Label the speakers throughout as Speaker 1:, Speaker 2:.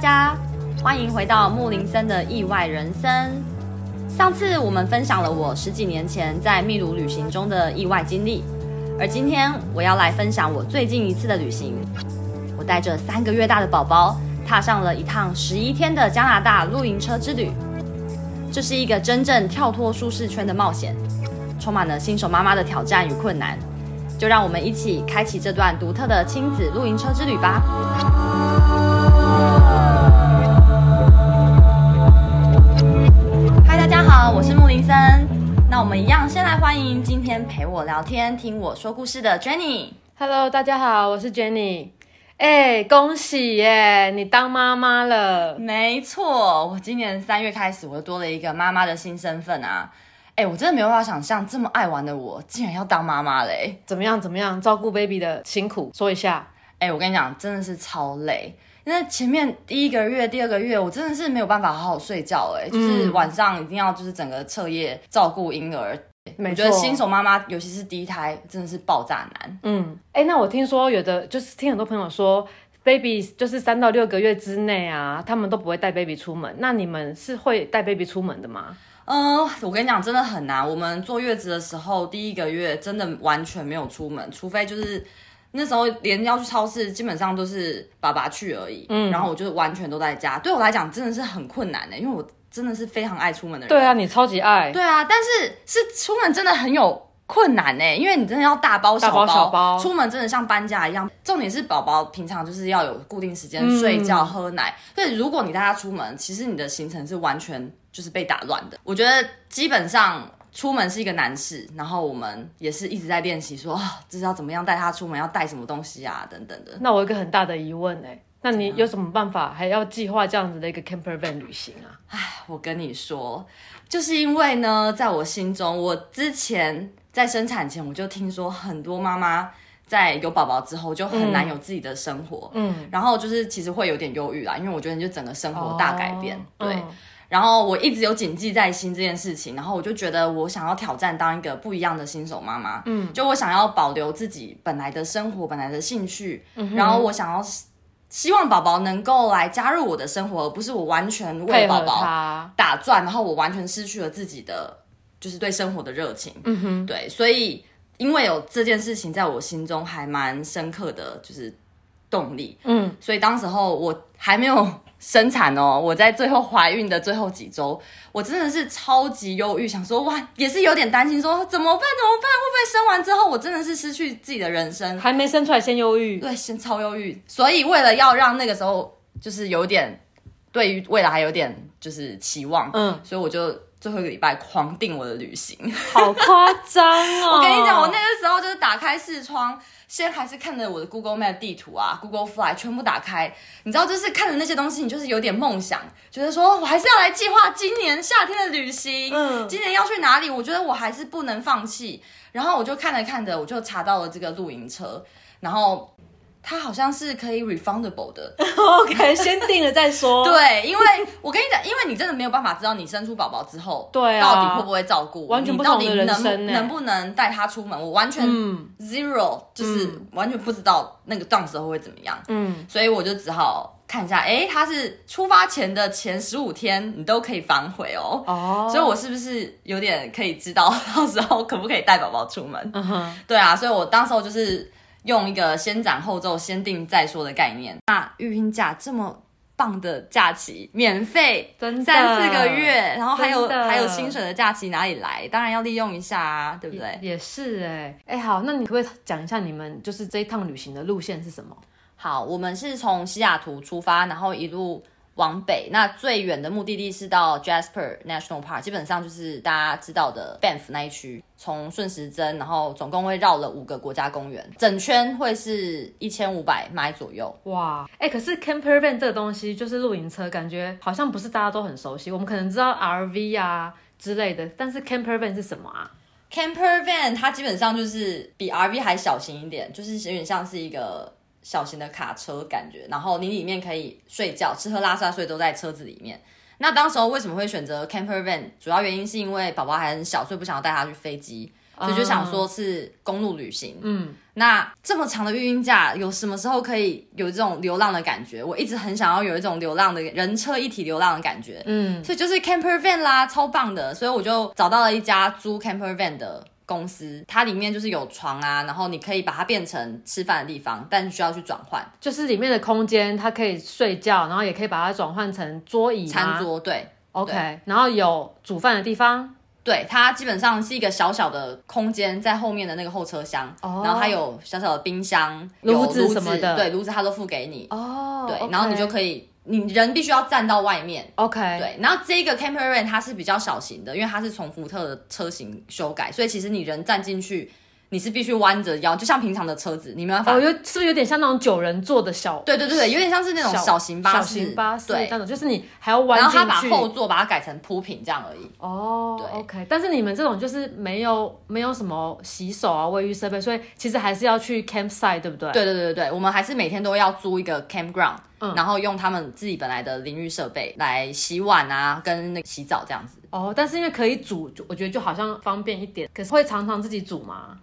Speaker 1: 家，欢迎回到木林森的意外人生。上次我们分享了我十几年前在秘鲁旅行中的意外经历，而今天我要来分享我最近一次的旅行。我带着三个月大的宝宝，踏上了一趟十一天的加拿大露营车之旅。这是一个真正跳脱舒适圈的冒险，充满了新手妈妈的挑战与困难。就让我们一起开启这段独特的亲子露营车之旅吧！那我们一样先来欢迎今天陪我聊天、听我说故事的 Jenny。
Speaker 2: Hello，大家好，我是 Jenny。哎，恭喜耶，你当妈妈了！
Speaker 1: 没错，我今年三月开始，我又多了一个妈妈的新身份啊。哎，我真的没有办法想象，这么爱玩的我，竟然要当妈妈嘞！
Speaker 2: 怎么样？怎么样？照顾 baby 的辛苦，说一下。
Speaker 1: 哎，我跟你讲，真的是超累。因为前面第一个月、第二个月，我真的是没有办法好好睡觉。哎，就是晚上一定要就是整个彻夜照顾婴儿。没错。我觉得新手妈妈，尤其是第一胎，真的是爆炸难。
Speaker 2: 嗯，哎，那我听说有的就是听很多朋友说，baby 就是三到六个月之内啊，他们都不会带 baby 出门。那你们是会带 baby 出门的吗？
Speaker 1: 嗯，我跟你讲，真的很难。我们坐月子的时候，第一个月真的完全没有出门，除非就是那时候连要去超市，基本上都是爸爸去而已。嗯，然后我就是完全都在家。对我来讲，真的是很困难的，因为我真的是非常爱出门的人。
Speaker 2: 对啊，你超级爱。
Speaker 1: 对啊，但是是出门真的很有困难呢，因为你真的要大包小包，大包小包，出门真的像搬家一样。重点是宝宝平常就是要有固定时间睡觉、嗯、喝奶。所以如果你带他出门，其实你的行程是完全。就是被打乱的。我觉得基本上出门是一个难事，然后我们也是一直在练习，说啊，这是要怎么样带他出门，要带什么东西啊，等等的。
Speaker 2: 那我有一个很大的疑问哎，那你有什么办法还要计划这样子的一个 camper van 旅行啊？
Speaker 1: 哎，我跟你说，就是因为呢，在我心中，我之前在生产前我就听说很多妈妈在有宝宝之后就很难有自己的生活，嗯，然后就是其实会有点忧郁啦，因为我觉得你就整个生活大改变，哦、对。然后我一直有谨记在心这件事情，然后我就觉得我想要挑战当一个不一样的新手妈妈，嗯，就我想要保留自己本来的生活、本来的兴趣，嗯，然后我想要希望宝宝能够来加入我的生活，而不是我完全为宝宝打转，然后我完全失去了自己的就是对生活的热情，嗯哼，对，所以因为有这件事情在我心中还蛮深刻的就是动力，嗯，所以当时候我还没有。生产哦，我在最后怀孕的最后几周，我真的是超级忧郁，想说哇，也是有点担心说，说怎么办？怎么办？会不会生完之后，我真的是失去自己的人生？
Speaker 2: 还没生出来先忧郁？
Speaker 1: 对，先超忧郁。所以为了要让那个时候就是有点对于未来还有点就是期望，嗯，所以我就最后一个礼拜狂订我的旅行，
Speaker 2: 好夸张哦！
Speaker 1: 我跟你讲，我那个时候就是打开视窗。先还是看着我的 Google Map 地图啊，Google Fly 全部打开，你知道，就是看着那些东西，你就是有点梦想，觉得说我还是要来计划今年夏天的旅行，嗯，今年要去哪里？我觉得我还是不能放弃。然后我就看着看着，我就查到了这个露营车，然后。它好像是可以 refundable 的，
Speaker 2: OK，先定了再说。
Speaker 1: 对，因为我跟你讲，因为你真的没有办法知道你生出宝宝之后，
Speaker 2: 对啊，
Speaker 1: 到底会不会照顾，
Speaker 2: 完全不同的人生，
Speaker 1: 你到底能能不能带他出门，我完全 zero，、嗯、就是完全不知道那个到时候会怎么样。嗯，所以我就只好看一下，哎，他是出发前的前十五天，你都可以反悔哦。哦，所以我是不是有点可以知道 到时候可不可以带宝宝出门？嗯哼，对啊，所以我当时候就是。用一个先斩后奏、先定再说的概念。那育婴假这么棒的假期，免费三四个月，然后还有还有薪水的假期哪里来？当然要利用一下啊，对不对？
Speaker 2: 也，也是哎哎，好，那你可不可以讲一下你们就是这一趟旅行的路线是什么？
Speaker 1: 好，我们是从西雅图出发，然后一路。往北，那最远的目的地是到 Jasper National Park，基本上就是大家知道的 Banff 那一区。从顺时针，然后总共会绕了五个国家公园，整圈会是一千五百迈左右。
Speaker 2: 哇，哎、欸，可是 Camper Van 这个东西就是露营车，感觉好像不是大家都很熟悉。我们可能知道 RV 啊之类的，但是 Camper Van 是什么啊
Speaker 1: ？Camper Van 它基本上就是比 RV 还小型一点，就是有点像是一个。小型的卡车感觉，然后你里面可以睡觉、吃喝拉撒睡都在车子里面。那当时候为什么会选择 camper van？主要原因是因为宝宝还很小，所以不想要带他去飞机。所以就想说是公路旅行。嗯，那这么长的育婴假，有什么时候可以有这种流浪的感觉？我一直很想要有一种流浪的人车一体流浪的感觉。嗯，所以就是 camper van 啦，超棒的。所以我就找到了一家租 camper van 的公司，它里面就是有床啊，然后你可以把它变成吃饭的地方，但需要去转换，
Speaker 2: 就是里面的空间它可以睡觉，然后也可以把它转换成桌椅、
Speaker 1: 餐桌。对
Speaker 2: ，OK，
Speaker 1: 对
Speaker 2: 然后有煮饭的地方。
Speaker 1: 对，它基本上是一个小小的空间，在后面的那个后车厢，oh, 然后它有小小的冰箱、炉子什么的，对，炉子它都付给你。哦，oh, 对.然后你就可以，你人必须要站到外面。OK，对，然后这个 camper van 它是比较小型的，因为它是从福特的车型修改，所以其实你人站进去。你是必须弯着腰，就像平常的车子，你没办法。
Speaker 2: 哦，有是不是有点像那种九人座的小？
Speaker 1: 对对对对，有点像是那种小型巴士。小型巴士，
Speaker 2: 对，那种就是你还要弯。
Speaker 1: 然后他把后座把它改成铺平这样而已。
Speaker 2: 哦，对，OK。但是你们这种就是没有没有什么洗手啊、卫浴设备，所以其实还是要去 campsite，对不对？
Speaker 1: 对对对对对，我们还是每天都要租一个 campground，嗯，然后用他们自己本来的淋浴设备来洗碗啊，跟那个洗澡这样子。
Speaker 2: 哦，但是因为可以煮，我觉得就好像方便一点。可是会常常自己煮吗？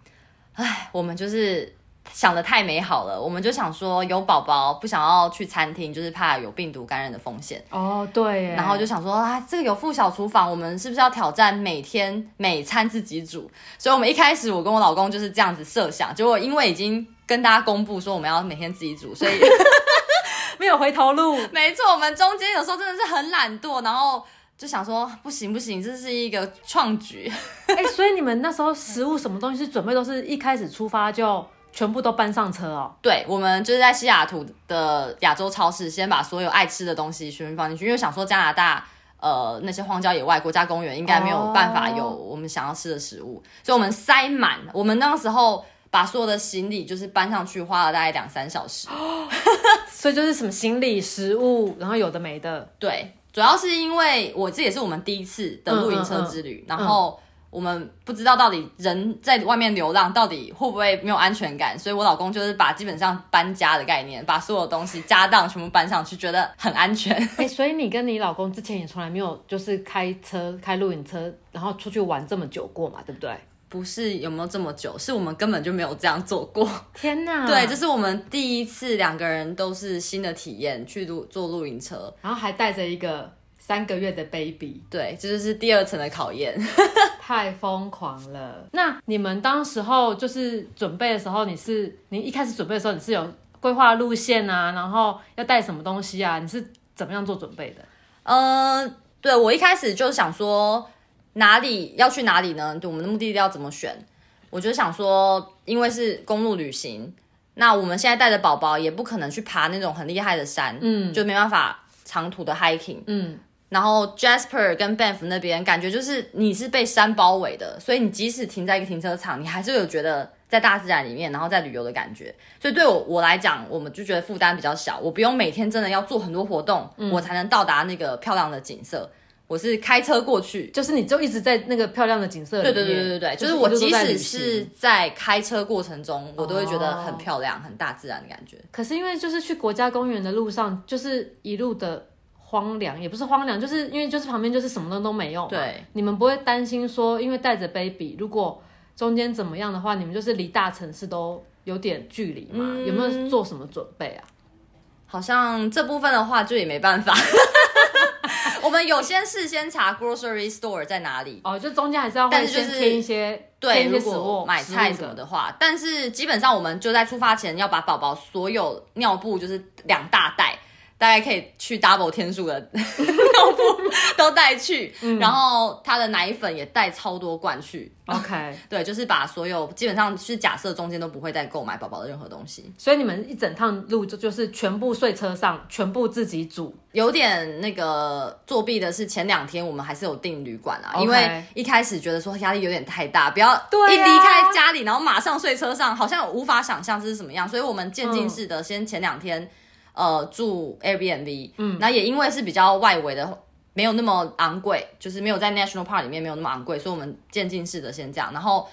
Speaker 1: 唉，我们就是想的太美好了，我们就想说有宝宝不想要去餐厅，就是怕有病毒感染的风险。
Speaker 2: 哦，对。
Speaker 1: 然后就想说啊，这个有附小厨房，我们是不是要挑战每天每餐自己煮？所以我们一开始我跟我老公就是这样子设想，结果因为已经跟大家公布说我们要每天自己煮，所以
Speaker 2: 没有回头路。
Speaker 1: 没错，我们中间有时候真的是很懒惰，然后。就想说不行不行，这是一个创举。
Speaker 2: 哎、欸，所以你们那时候食物什么东西是准备都是一开始出发就全部都搬上车哦？
Speaker 1: 对，我们就是在西雅图的亚洲超市，先把所有爱吃的东西全部放进去，因为想说加拿大呃那些荒郊野外国家公园应该没有办法有我们想要吃的食物，哦、所以我们塞满。我们那个时候把所有的行李就是搬上去，花了大概两三小时。
Speaker 2: 所以就是什么行李、食物，然后有的没的，
Speaker 1: 对。主要是因为我这也是我们第一次的露营车之旅，嗯嗯嗯、然后我们不知道到底人在外面流浪到底会不会没有安全感，所以我老公就是把基本上搬家的概念，把所有东西家当全部搬上去，觉得很安全。
Speaker 2: 哎、欸，所以你跟你老公之前也从来没有就是开车开露营车，然后出去玩这么久过嘛，对不对？
Speaker 1: 不是有没有这么久，是我们根本就没有这样做过。
Speaker 2: 天哪！
Speaker 1: 对，这是我们第一次两个人都是新的体验，去露坐露营车，
Speaker 2: 然后还带着一个三个月的 baby。
Speaker 1: 对，这就是第二层的考验。
Speaker 2: 太疯狂了！那你们当时候就是准备的时候，你是你一开始准备的时候，你是有规划路线啊，然后要带什么东西啊？你是怎么样做准备的？
Speaker 1: 呃，对，我一开始就想说。哪里要去哪里呢？我们的目的地要怎么选？我就想说，因为是公路旅行，那我们现在带着宝宝也不可能去爬那种很厉害的山，嗯，就没办法长途的 hiking，嗯。然后 Jasper 跟 Banff 那边感觉就是你是被山包围的，所以你即使停在一个停车场，你还是有觉得在大自然里面，然后在旅游的感觉。所以对我我来讲，我们就觉得负担比较小，我不用每天真的要做很多活动，嗯，我才能到达那个漂亮的景色。我是开车过去，
Speaker 2: 就是你就一直在那个漂亮的景色里面。
Speaker 1: 对对对对对，就是我即使是在开车过程中，我都会觉得很漂亮、很大自然的感觉。
Speaker 2: 可是因为就是去国家公园的路上，就是一路的荒凉，也不是荒凉，就是因为就是旁边就是什么都都没有。对，你们不会担心说，因为带着 baby，如果中间怎么样的话，你们就是离大城市都有点距离嘛？嗯、有没有做什么准备啊？
Speaker 1: 好像这部分的话，就也没办法。我们有先事先查 grocery store 在哪里
Speaker 2: 哦，就中间还是要，但是就是添一些
Speaker 1: 对，如果买菜什么的话，但是基本上我们就在出发前要把宝宝所有尿布就是两大袋。大概可以去 double 天数的 尿布都带去，嗯、然后他的奶粉也带超多罐去。
Speaker 2: OK，
Speaker 1: 对，就是把所有基本上是假设中间都不会再购买宝宝的任何东西。
Speaker 2: 所以你们一整趟路就就是全部睡车上，全部自己煮。
Speaker 1: 有点那个作弊的是前两天我们还是有订旅馆啊.因为一开始觉得说压力有点太大，不要一离开家里然后马上睡车上，好像无法想象这是什么样，所以我们渐进式的先前两天。呃，住 Airbnb，嗯，那也因为是比较外围的，没有那么昂贵，就是没有在 National Park 里面没有那么昂贵，所以我们渐进式的先这样，然后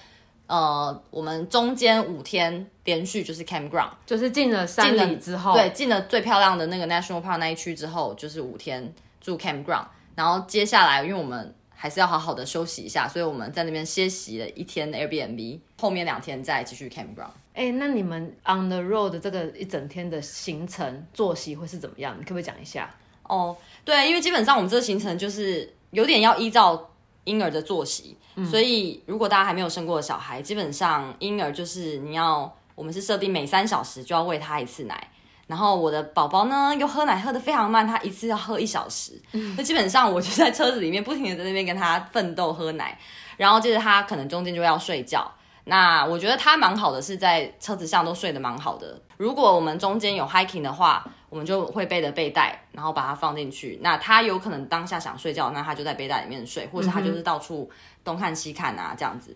Speaker 1: 呃，我们中间五天连续就是 Campground，
Speaker 2: 就是进了山里之后，
Speaker 1: 对，进了最漂亮的那个 National Park 那一区之后，就是五天住 Campground，然后接下来因为我们。还是要好好的休息一下，所以我们在那边歇息了一天的 Airbnb，后面两天再继续 campground。
Speaker 2: 哎，那你们 on the road 这个一整天的行程作息会是怎么样？你可不可以讲一下？
Speaker 1: 哦，对，因为基本上我们这个行程就是有点要依照婴儿的作息，嗯、所以如果大家还没有生过的小孩，基本上婴儿就是你要，我们是设定每三小时就要喂他一次奶。然后我的宝宝呢，又喝奶喝得非常慢，他一次要喝一小时。那、嗯、基本上我就在车子里面不停的在那边跟他奋斗喝奶，然后接着他可能中间就要睡觉。那我觉得他蛮好的，是在车子上都睡得蛮好的。如果我们中间有 hiking 的话，我们就会背着背带，然后把它放进去。那他有可能当下想睡觉，那他就在背带里面睡，或者他就是到处东看西看啊这样子。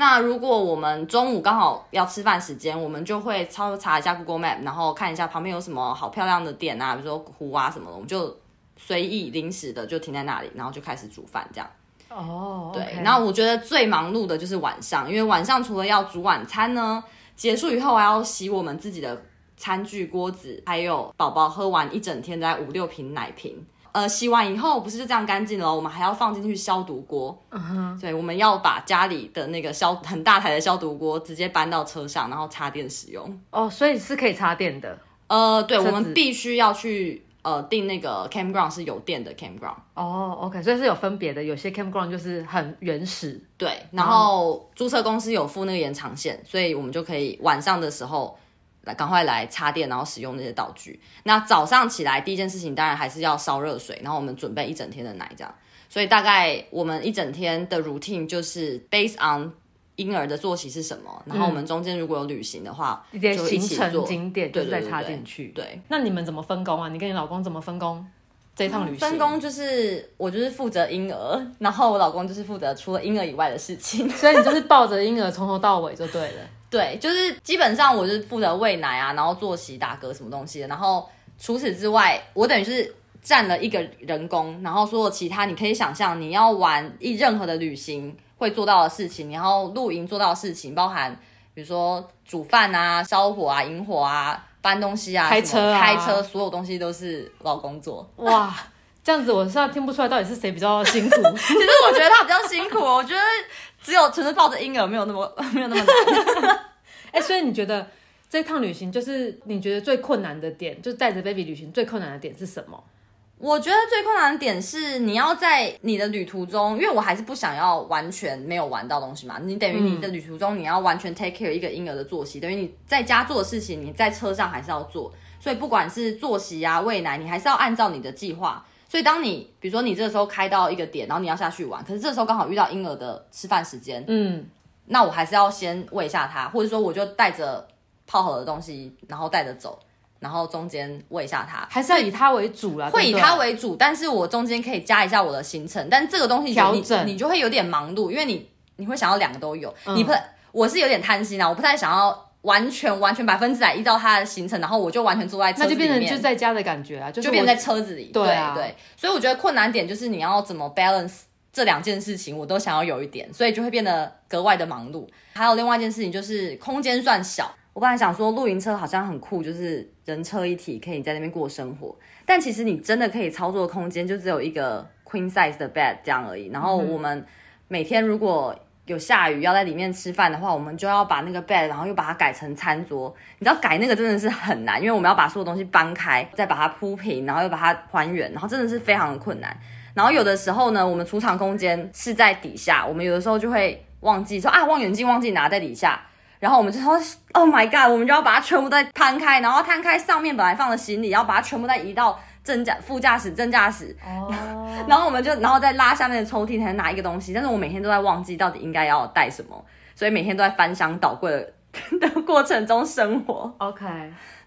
Speaker 1: 那如果我们中午刚好要吃饭时间，我们就会抄查一下 Google Map，然后看一下旁边有什么好漂亮的店啊，比如说湖啊什么的，我们就随意临时的就停在那里，然后就开始煮饭这样。
Speaker 2: 哦，
Speaker 1: 对。Okay. 然后我觉得最忙碌的就是晚上，因为晚上除了要煮晚餐呢，结束以后还要洗我们自己的餐具、锅子，还有宝宝喝完一整天大概五六瓶奶瓶。呃，洗完以后不是就这样干净了，我们还要放进去消毒锅。嗯哼，对，我们要把家里的那个消很大台的消毒锅直接搬到车上，然后插电使用。
Speaker 2: 哦，所以是可以插电的。
Speaker 1: 呃，对，我们必须要去呃订那个 campground 是有电的 campground。
Speaker 2: 哦，OK，所以是有分别的，有些 campground 就是很原始。
Speaker 1: 对，然后租车公司有付那个延长线，所以我们就可以晚上的时候。来，赶快来插电，然后使用那些道具。那早上起来第一件事情，当然还是要烧热水，然后我们准备一整天的奶，这样。所以大概我们一整天的 routine 就是 based on 婴儿的作息是什么，然后我们中间如果有旅行的话，
Speaker 2: 一些行程景点就再插进去。
Speaker 1: 对，对，对，对，
Speaker 2: 那你们怎么分工啊？你跟你老公怎么分工这一趟旅行？
Speaker 1: 分工就是我就是负责婴儿，然后我老公就是负责除了婴儿以外的事情。
Speaker 2: 所以你就是抱着婴儿从头到尾就对了。
Speaker 1: 对，就是基本上我是负责喂奶啊，然后作息、打嗝什么东西的。然后除此之外，我等于是占了一个人工，然后所有其他你可以想象你要玩一任何的旅行会做到的事情，然后露营做到的事情，包含比如说煮饭啊、烧火啊、引火啊、搬东西啊、
Speaker 2: 开车啊、
Speaker 1: 开车，所有东西都是老公做。
Speaker 2: 哇，这样子我现在听不出来到底是谁比较辛苦。
Speaker 1: 其实我觉得他比较辛苦，我觉得。只有纯粹抱着婴儿，没有那么 没有那么难。
Speaker 2: 哎、欸，所以你觉得这趟旅行就是你觉得最困难的点，就带着 baby 旅行最困难的点是什么？
Speaker 1: 我觉得最困难的点是你要在你的旅途中，因为我还是不想要完全没有玩到东西嘛。你等于你的旅途中你要完全 take care 一个婴儿的作息，等于你在家做的事情，你在车上还是要做。所以不管是作息啊、喂奶，你还是要按照你的计划。所以，当你比如说你这个时候开到一个点，然后你要下去玩，可是这时候刚好遇到婴儿的吃饭时间，嗯，那我还是要先喂一下他，或者说我就带着泡好的东西，然后带着走，然后中间喂一下他，
Speaker 2: 还是要以他为主啦，
Speaker 1: 会以他为主，但是我中间可以加一下我的行程，但这个东西调整。你，你就会有点忙碌，因为你你会想要两个都有，嗯、你不，我是有点贪心啊，我不太想要。完全完全百分之百依照他的行程，然后我就完全坐在车子里面，
Speaker 2: 那就变成就在家的感觉啊，就，
Speaker 1: 就变成在车子里。
Speaker 2: 对啊，
Speaker 1: 对，对，所以我觉得困难点就是你要怎么 balance 这两件事情，我都想要有一点，所以就会变得格外的忙碌。还有另外一件事情就是空间算小，我本来想说露营车好像很酷，就是人车一体，可以在那边过生活，但其实你真的可以操作的空间就只有一个 queen size 的 bed 这样而已。然后我们每天如果有下雨要在里面吃饭的话，我们就要把那个 bed，然后又把它改成餐桌。你知道改那个真的是很难，因为我们要把所有东西搬开，再把它铺平，然后又把它还原，然后真的是非常的困难。然后有的时候呢，我们储藏空间是在底下，我们有的时候就会忘记说啊，望远镜忘记拿在底下，然后我们就说 Oh my God，我们就要把它全部再摊开，然后摊开上面本来放的行李，然后把它全部再移到。正驾、副驾驶、正驾驶，哦，然后我们就，然后再拉下面的抽屉，才能拿一个东西。但是我每天都在忘记到底应该要带什么，所以每天都在翻箱倒柜的 的过程中生活。
Speaker 2: OK，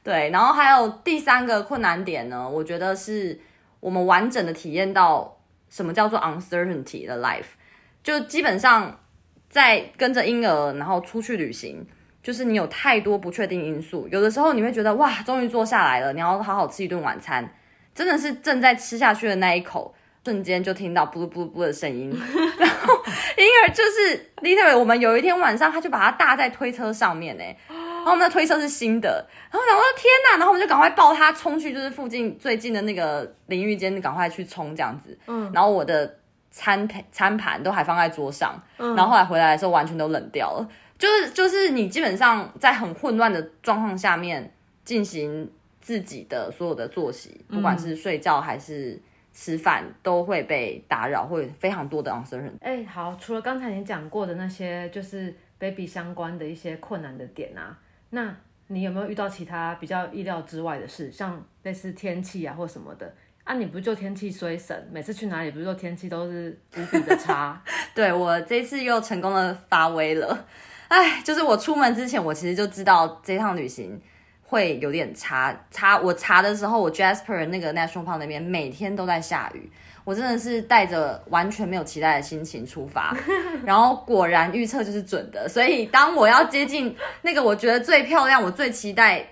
Speaker 1: 对。然后还有第三个困难点呢，我觉得是我们完整的体验到什么叫做 uncertainty 的 life，就基本上在跟着婴儿然后出去旅行。就是你有太多不确定因素，有的时候你会觉得哇，终于坐下来了，你要好好吃一顿晚餐。真的是正在吃下去的那一口，瞬间就听到噗噜噗噜噗的声音，然后婴儿就是 literally，我们有一天晚上，他就把它搭在推车上面呢，然后我们的推车是新的，然后我说天哪，然后我们就赶快抱他冲去，就是附近最近的那个淋浴间，赶快去冲这样子，嗯，然后我的餐餐盘都还放在桌上，嗯、然后后来回来的时候完全都冷掉了。就是就是你基本上在很混乱的状况下面进行自己的所有的作息，不管是睡觉还是吃饭，都会被打扰，会非常多的 uncertainty。
Speaker 2: 哎，好，除了刚才你讲过的那些，就是 baby 相关的一些困难的点啊，那你有没有遇到其他比较意料之外的事，像类似天气啊或什么的？啊，你不就天气衰神，每次去哪里不是说天气都是无比的差？
Speaker 1: 对，我这次又成功的发威了。哎，就是我出门之前，我其实就知道这趟旅行会有点差。差我查的时候，我 Jasper 那个 National Park 那边每天都在下雨。我真的是带着完全没有期待的心情出发，然后果然预测就是准的。所以当我要接近那个我觉得最漂亮、我最期待。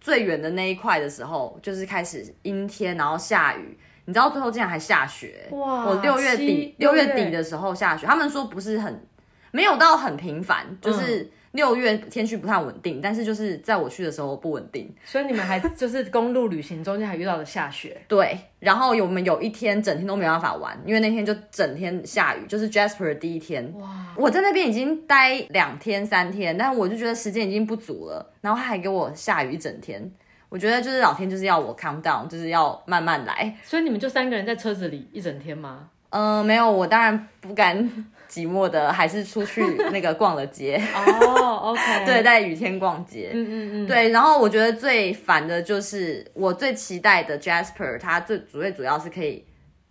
Speaker 1: 最远的那一块的时候，就是开始阴天，然后下雨。你知道最后竟然还下雪！哇！我六月底六月底的时候下雪，他们说不是很没有到很频繁，就是。嗯六月天气不太稳定，但是就是在我去的时候不稳定，
Speaker 2: 所以你们还就是公路旅行中间还遇到了下雪。
Speaker 1: 对，然后我们有一天整天都没办法玩，因为那天就整天下雨，就是 Jasper 的第一天。哇！我在那边已经待两天三天，但是我就觉得时间已经不足了，然后他还给我下雨一整天。我觉得就是老天就是要我 calm down，就是要慢慢来。
Speaker 2: 所以你们就三个人在车子里一整天吗？
Speaker 1: 嗯、呃，没有，我当然不敢。寂寞的还是出去那个逛了街
Speaker 2: 哦、oh,，OK，
Speaker 1: 对，在雨天逛街，嗯嗯嗯，对。然后我觉得最烦的就是我最期待的 Jasper，他最主最主要是可以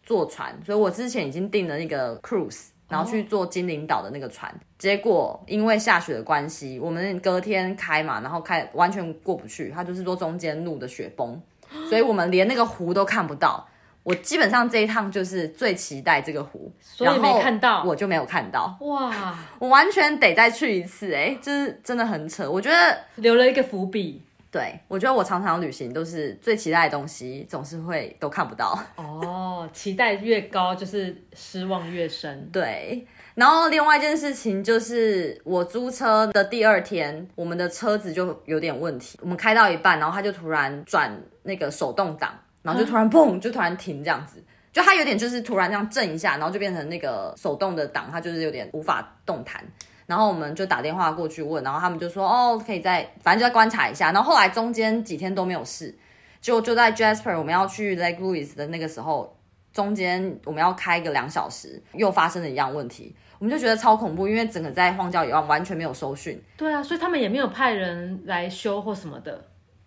Speaker 1: 坐船，所以我之前已经订了那个 cruise，然后去坐金灵岛的那个船，oh. 结果因为下雪的关系，我们隔天开嘛，然后开完全过不去，他就是说中间路的雪崩，所以我们连那个湖都看不到。我基本上这一趟就是最期待这个湖，
Speaker 2: 所以没看到，
Speaker 1: 我就没有看到。哇，我完全得再去一次，哎，就是真的很扯。我觉得
Speaker 2: 留了一个伏笔。
Speaker 1: 对，我觉得我常常旅行都是最期待的东西，总是会都看不到。
Speaker 2: 哦，期待越高，就是失望越深。
Speaker 1: 对，然后另外一件事情就是我租车的第二天，我们的车子就有点问题。我们开到一半，然后它就突然转那个手动挡。然后就突然砰，就突然停这样子，就它有点就是突然这样震一下，然后就变成那个手动的档，它就是有点无法动弹。然后我们就打电话过去问，然后他们就说哦，可以再反正就再观察一下。然后后来中间几天都没有事，就就在 Jasper 我们要去 Lake Louise 的那个时候，中间我们要开个两小时，又发生了一样问题，我们就觉得超恐怖，因为整个在荒郊野外完全没有收讯。
Speaker 2: 对啊，所以他们也没有派人来修或什么的。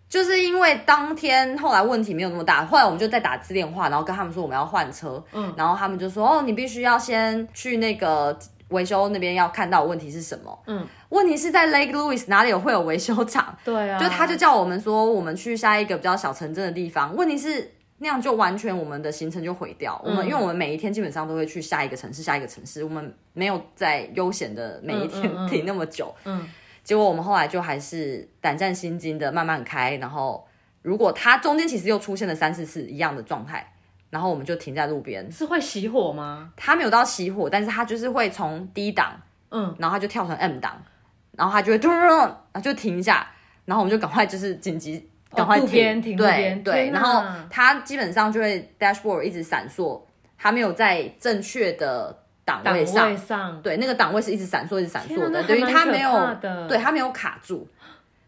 Speaker 1: 就是因为当天后来问题没有那么大，后来我们就在打次电话，然后跟他们说我们要换车，嗯，然后他们就说哦，你必须要先去那个维修那边要看到问题是什么，嗯，问题是在 Lake Louise 哪里有会有维修厂？
Speaker 2: 对啊，
Speaker 1: 就他就叫我们说我们去下一个比较小城镇的地方，问题是那样就完全我们的行程就毁掉，嗯，我们因为我们每一天基本上都会去下一个城市，下一个城市，我们没有在悠闲的每一天 停那么久，嗯。嗯嗯结果我们后来就还是胆战心惊的慢慢开，然后如果它中间其实又出现了三四次一样的状态，然后我们就停在路边。
Speaker 2: 是会熄火吗？
Speaker 1: 它没有到熄火，但是它就是会从低档，嗯，然后它就跳成 M 档，然后它就会嘟然，然后就停一下，然后我们就赶快就是紧急赶快停，
Speaker 2: 停
Speaker 1: 对对，然后它基本上就会 dashboard 一直闪烁，它没有在正确的。档位上，位上对，那个档位是一直闪烁，一直闪烁的，等于它没有，对，它没有卡住，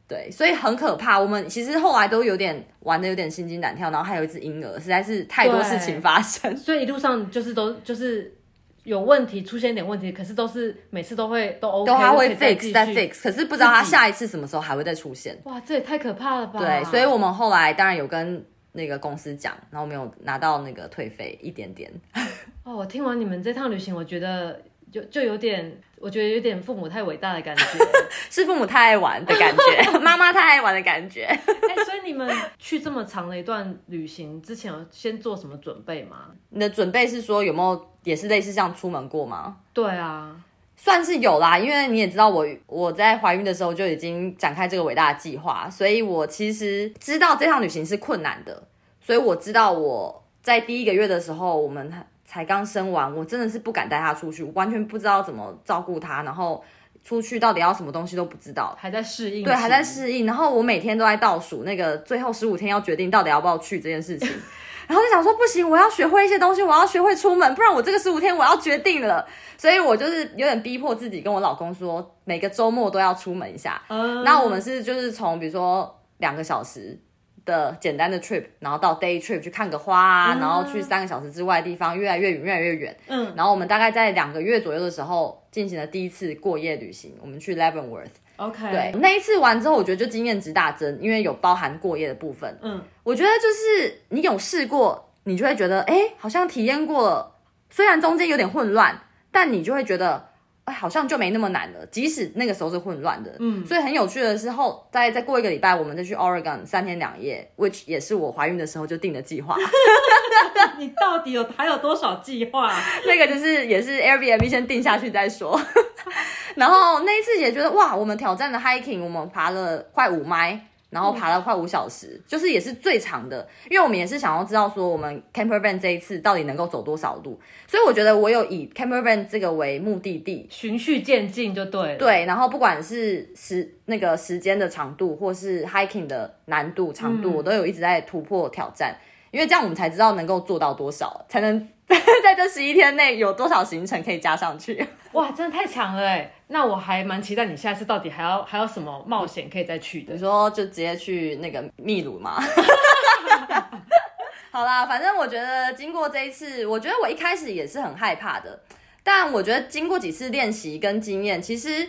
Speaker 1: 对，所以很可怕。我们其实后来都有点玩的有点心惊胆跳，然后还有一只婴儿，实在是太多事情发生，
Speaker 2: 所以一路上就是都就是有问题，出现一点问题，可是都是每次都会都 OK，
Speaker 1: 都还会 fix 再 fix，可是不知道他下一次什么时候还会再出现。
Speaker 2: 哇，这也太可怕了吧？
Speaker 1: 对，所以我们后来当然有跟。那个公司讲，然后没有拿到那个退费一点点。
Speaker 2: 哦，我听完你们这趟旅行，我觉得就就有点，我觉得有点父母太伟大的感觉，
Speaker 1: 是父母太爱玩的感觉，妈妈太爱玩的感觉。哎、
Speaker 2: 欸，所以你们去这么长的一段旅行之前，有先做什么准备吗？
Speaker 1: 你的准备是说有没有也是类似像出门过吗？
Speaker 2: 对啊。
Speaker 1: 算是有啦，因为你也知道我我在怀孕的时候就已经展开这个伟大的计划，所以我其实知道这趟旅行是困难的，所以我知道我在第一个月的时候，我们才刚生完，我真的是不敢带他出去，完全不知道怎么照顾他，然后出去到底要什么东西都不知道，
Speaker 2: 还在适应，
Speaker 1: 对，还在适应，然后我每天都在倒数那个最后十五天要决定到底要不要去这件事情。然后就想说不行，我要学会一些东西，我要学会出门，不然我这个十五天我要决定了。所以我就是有点逼迫自己，跟我老公说，每个周末都要出门一下。嗯，那我们是就是从比如说两个小时。的简单的 trip，然后到 day trip 去看个花啊，嗯、然后去三个小时之外的地方，越来越远，越来越远。嗯，然后我们大概在两个月左右的时候进行了第一次过夜旅行，我们去 Leavenworth。OK，对，那一次完之后，我觉得就经验值大增，因为有包含过夜的部分。嗯，我觉得就是你有试过，你就会觉得，哎，好像体验过了，虽然中间有点混乱，但你就会觉得。好像就没那么难了，即使那个时候是混乱的。嗯，所以很有趣的是后，再再过一个礼拜，我们再去 Oregon 三天两夜，which 也是我怀孕的时候就定的计划。
Speaker 2: 你到底有还有多少计划？
Speaker 1: 那个就是也是 Airbnb 先定下去再说。然后那一次也觉得哇，我们挑战的 hiking，我们爬了快五迈。然后爬了快五小时，嗯、就是也是最长的，因为我们也是想要知道说我们 camper van 这一次到底能够走多少路，所以我觉得我有以 camper van 这个为目的地，
Speaker 2: 循序渐进就对了。
Speaker 1: 对，然后不管是时那个时间的长度，或是 hiking 的难度长度，嗯、我都有一直在突破挑战，因为这样我们才知道能够做到多少，才能 在这十一天内有多少行程可以加上去。
Speaker 2: 哇，真的太强了哎！那我还蛮期待你下次到底还要 还有什么冒险可以再去的。
Speaker 1: 你说就直接去那个秘鲁吗？好啦，反正我觉得经过这一次，我觉得我一开始也是很害怕的，但我觉得经过几次练习跟经验，其实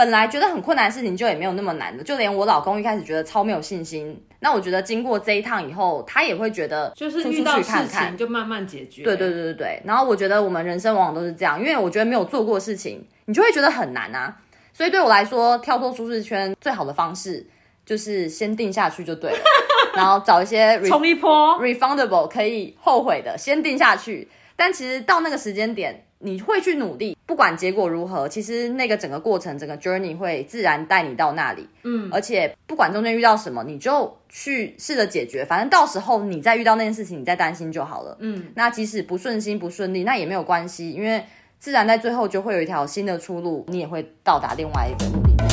Speaker 1: 本来觉得很困难的事情就也没有那么难的。就连我老公一开始觉得超没有信心，那我觉得经过这一趟以后，他也会觉得
Speaker 2: 就是遇到事情就慢慢解决。
Speaker 1: 对对对对对。然后我觉得我们人生往往都是这样，因为我觉得没有做过事情。你就会觉得很难啊，所以对我来说，跳脱舒适圈最好的方式就是先定下去就对了，然后找一些
Speaker 2: 冲一波
Speaker 1: refundable 可以后悔的，先定下去。但其实到那个时间点，你会去努力，不管结果如何，其实那个整个过程，整个 journey 会自然带你到那里。嗯，而且不管中间遇到什么，你就去试着解决，反正到时候你再遇到那件事情，你再担心就好了。嗯，那即使不顺心不顺利，那也没有关系，因为。自然在最后就会有一条新的出路，你也会到达另外一个目的地。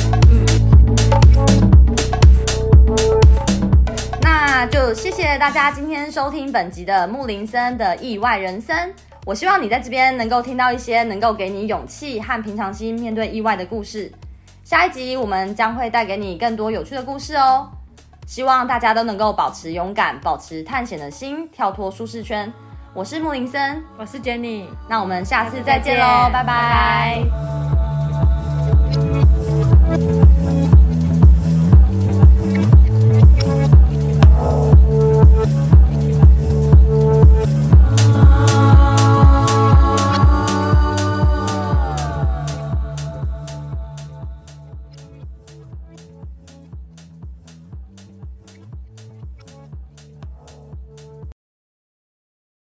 Speaker 1: 那就谢谢大家今天收听本集的木林森的意外人生。我希望你在这边能够听到一些能够给你勇气和平常心面对意外的故事。下一集我们将会带给你更多有趣的故事哦。希望大家都能够保持勇敢，保持探险的心，跳脱舒适圈。我是木林森，
Speaker 2: 我是 Jenny，
Speaker 1: 那我们下次再见喽，拜拜。拜拜。